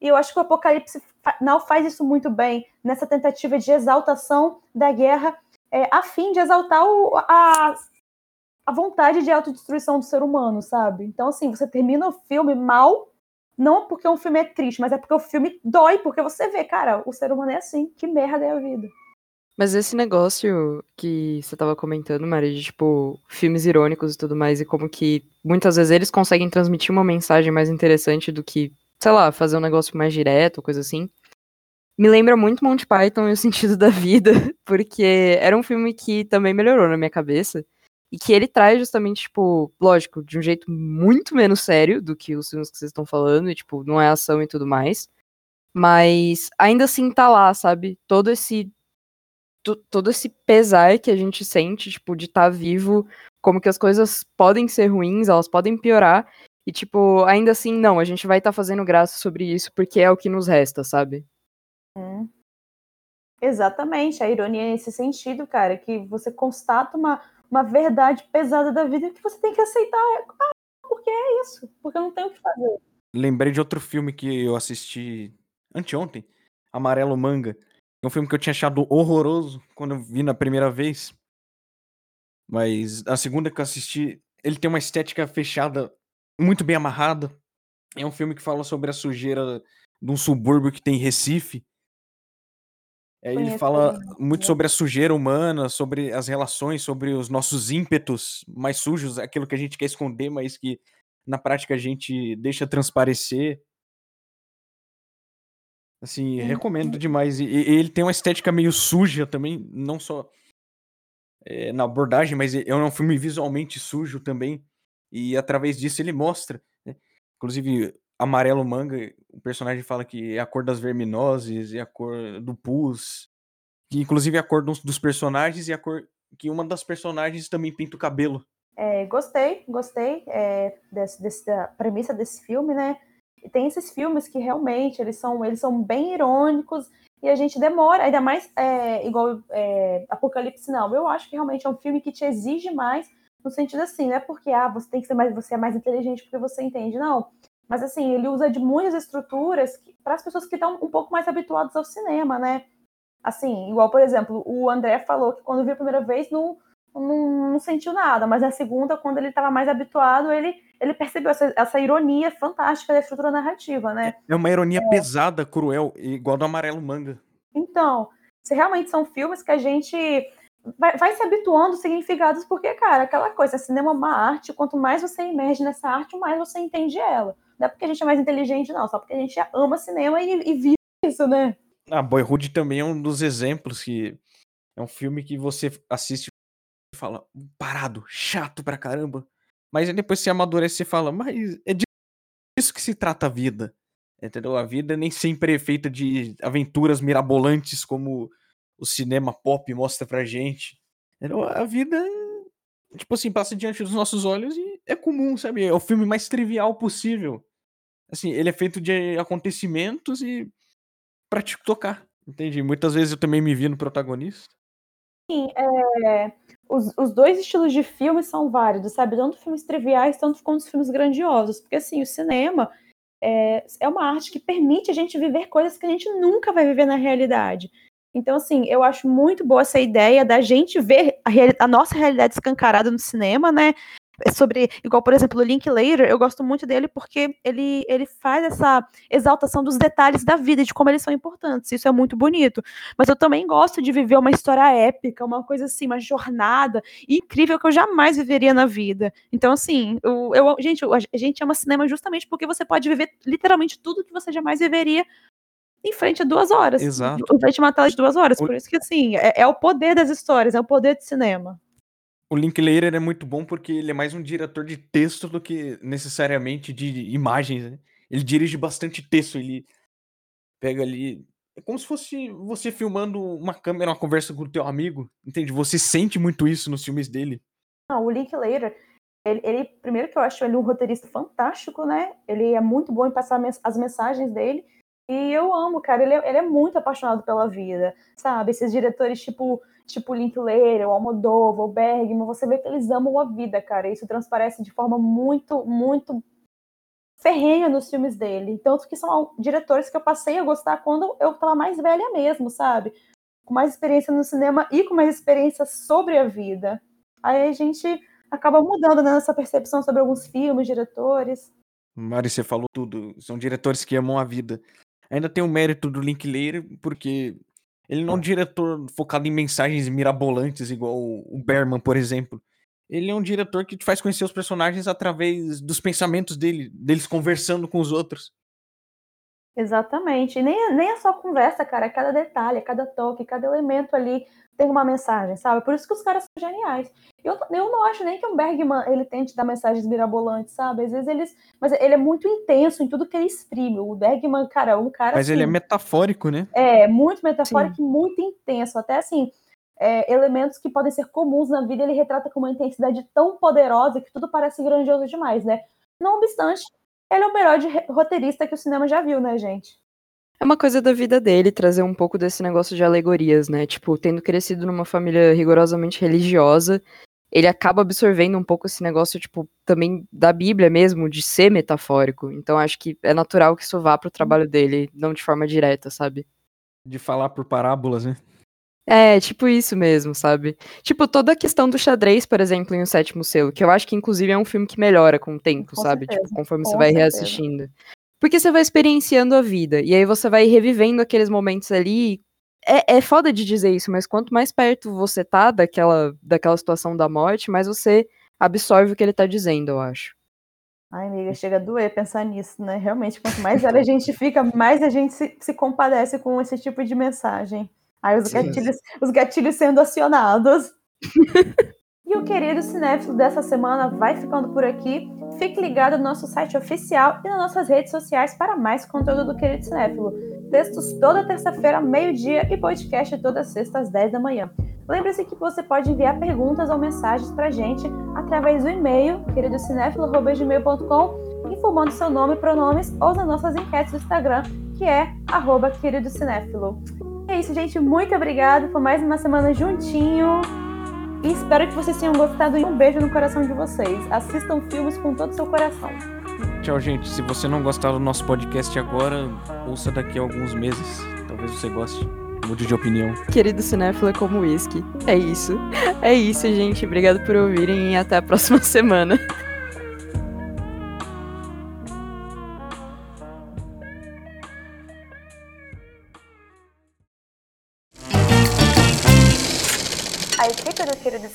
E eu acho que o Apocalipse não faz isso muito bem nessa tentativa de exaltação da guerra, é, a fim de exaltar o, a, a vontade de autodestruição do ser humano, sabe? Então, assim, você termina o filme mal, não porque o filme é triste, mas é porque o filme dói, porque você vê, cara, o ser humano é assim, que merda é a vida. Mas esse negócio que você tava comentando, Maria, de tipo, filmes irônicos e tudo mais, e como que muitas vezes eles conseguem transmitir uma mensagem mais interessante do que sei lá, fazer um negócio mais direto, coisa assim. Me lembra muito Monty Python e o sentido da vida, porque era um filme que também melhorou na minha cabeça. E que ele traz justamente, tipo, lógico, de um jeito muito menos sério do que os filmes que vocês estão falando, e, tipo, não é ação e tudo mais. Mas ainda assim tá lá, sabe? Todo esse. Todo esse pesar que a gente sente, tipo, de estar tá vivo, como que as coisas podem ser ruins, elas podem piorar, e, tipo, ainda assim, não, a gente vai estar tá fazendo graça sobre isso porque é o que nos resta, sabe? Hum. Exatamente, a ironia é nesse sentido, cara, que você constata uma, uma verdade pesada da vida que você tem que aceitar. Ah, porque é isso, porque eu não tenho o que fazer. Lembrei de outro filme que eu assisti anteontem, Amarelo Manga. É um filme que eu tinha achado horroroso quando eu vi na primeira vez. Mas a segunda que eu assisti, ele tem uma estética fechada muito bem amarrada. É um filme que fala sobre a sujeira de um subúrbio que tem Recife. É, ele fala muito sobre a sujeira humana, sobre as relações, sobre os nossos ímpetos mais sujos, aquilo que a gente quer esconder, mas que na prática a gente deixa transparecer. Assim, recomendo demais. E, e, ele tem uma estética meio suja também, não só é, na abordagem, mas é um filme visualmente sujo também. E através disso ele mostra. Né? Inclusive, amarelo manga, o personagem fala que é a cor das verminoses, é a cor do pus. Que inclusive é a cor dos, dos personagens e a cor que uma das personagens também pinta o cabelo. É, gostei, gostei é, desse, da premissa desse filme, né? Tem esses filmes que realmente eles são, eles são bem irônicos e a gente demora, ainda mais é, igual é, Apocalipse Não. Eu acho que realmente é um filme que te exige mais no sentido assim, não é porque ah, você tem que ser mais, você é mais inteligente porque você entende, não. Mas assim, ele usa de muitas estruturas para as pessoas que estão um pouco mais habituadas ao cinema, né? Assim, igual, por exemplo, o André falou que quando viu a primeira vez não, não, não sentiu nada, mas na segunda, quando ele estava mais habituado, ele, ele percebeu essa, essa, ironia fantástica da estrutura narrativa, né? É uma ironia é. pesada, cruel, igual do Amarelo Manga. Então, se realmente são filmes que a gente vai, vai se habituando aos significados, porque, cara, aquela coisa, cinema é uma arte, quanto mais você emerge nessa arte, mais você entende ela. Não é porque a gente é mais inteligente, não, só porque a gente ama cinema e, e vive isso, né? Ah, Boyhood também é um dos exemplos que é um filme que você assiste e fala, parado, chato pra caramba. Mas depois você amadurece e fala, mas é disso que se trata a vida. Entendeu? A vida nem sempre é feita de aventuras mirabolantes como o cinema pop mostra pra gente. Entendeu? A vida, tipo assim, passa diante dos nossos olhos e é comum, sabe? É o filme mais trivial possível. Assim, ele é feito de acontecimentos e pra te tocar. Entendi. Muitas vezes eu também me vi no protagonista. Sim, é, os, os dois estilos de filme são válidos, sabe? Tanto filmes triviais, tanto quanto filmes grandiosos. Porque, assim, o cinema é, é uma arte que permite a gente viver coisas que a gente nunca vai viver na realidade. Então, assim, eu acho muito boa essa ideia da gente ver a, a nossa realidade escancarada no cinema, né? Sobre, igual, por exemplo, o Linklater, eu gosto muito dele porque ele, ele faz essa exaltação dos detalhes da vida, de como eles são importantes. Isso é muito bonito. Mas eu também gosto de viver uma história épica, uma coisa assim, uma jornada incrível que eu jamais viveria na vida. Então, assim, eu, eu gente, a gente ama cinema justamente porque você pode viver literalmente tudo que você jamais viveria em frente a duas horas. Exato. Em frente a uma tela de duas horas. Por isso que, assim, é, é o poder das histórias, é o poder do cinema. O Linklater é muito bom porque ele é mais um diretor de texto do que necessariamente de imagens, né? Ele dirige bastante texto, ele pega ali. É como se fosse você filmando uma câmera, uma conversa com o teu amigo, entende? Você sente muito isso nos filmes dele. Não, o Linklater, ele, ele, primeiro que eu acho ele um roteirista fantástico, né? Ele é muito bom em passar as mensagens dele. E eu amo, cara. Ele é, ele é muito apaixonado pela vida, sabe? Esses diretores tipo tipo Linklater, o Almodóvar, o Bergman, você vê que eles amam a vida, cara. Isso transparece de forma muito, muito ferrenha nos filmes dele. Tanto que são diretores que eu passei a gostar quando eu tava mais velha mesmo, sabe? Com mais experiência no cinema e com mais experiência sobre a vida. Aí a gente acaba mudando né, percepção sobre alguns filmes, diretores. Mari, você falou tudo. São diretores que amam a vida. Ainda tem o mérito do Linklater, porque ele não é um diretor focado em mensagens mirabolantes, igual o Berman, por exemplo. Ele é um diretor que te faz conhecer os personagens através dos pensamentos dele, deles conversando com os outros. Exatamente. E nem, nem é só conversa, cara. Cada detalhe, cada toque, cada elemento ali tem uma mensagem, sabe? Por isso que os caras são geniais. Eu, eu não acho nem que o Bergman ele tente dar mensagens mirabolantes, sabe? Às vezes eles. Mas ele é muito intenso em tudo que ele exprime. O Bergman, cara, é um cara. Mas assim, ele é assim metafórico, né? É, muito metafórico Sim. e muito intenso. Até assim, é, elementos que podem ser comuns na vida, ele retrata com uma intensidade tão poderosa que tudo parece grandioso demais, né? Não obstante, ele é o melhor de roteirista que o cinema já viu, né, gente? É uma coisa da vida dele trazer um pouco desse negócio de alegorias, né? Tipo, tendo crescido numa família rigorosamente religiosa, ele acaba absorvendo um pouco esse negócio, tipo, também da Bíblia mesmo, de ser metafórico. Então acho que é natural que isso vá pro trabalho dele, não de forma direta, sabe? De falar por parábolas, né? É, tipo isso mesmo, sabe? Tipo, toda a questão do xadrez, por exemplo, em O Sétimo Selo, que eu acho que inclusive é um filme que melhora com o tempo, com sabe? Certeza. Tipo, conforme você vai certeza. reassistindo. Porque você vai experienciando a vida. E aí você vai revivendo aqueles momentos ali. É, é foda de dizer isso, mas quanto mais perto você tá daquela, daquela situação da morte, mais você absorve o que ele tá dizendo, eu acho. Ai, amiga, chega a doer pensar nisso, né? Realmente, quanto mais velha a gente fica, mais a gente se, se compadece com esse tipo de mensagem. Aí os gatilhos, os gatilhos sendo acionados. e o querido cinéfilo dessa semana vai ficando por aqui. Fique ligado no nosso site oficial e nas nossas redes sociais para mais conteúdo do Querido Cinéfilo. Textos toda terça-feira, meio-dia e podcast toda sexta às 10 da manhã. Lembre-se que você pode enviar perguntas ou mensagens para a gente através do e-mail queridocinéfilo.gmail.com informando seu nome, pronomes ou nas nossas enquetes do Instagram, que é arroba queridocinéfilo. É isso, gente. Muito obrigada por mais uma semana juntinho. E espero que vocês tenham gostado e um beijo no coração de vocês. Assistam filmes com todo o seu coração. Tchau, gente. Se você não gostar do nosso podcast agora, ouça daqui a alguns meses. Talvez você goste. Mude de opinião. Querido cinéfilo é como uísque. É isso. É isso, gente. Obrigado por ouvirem e até a próxima semana.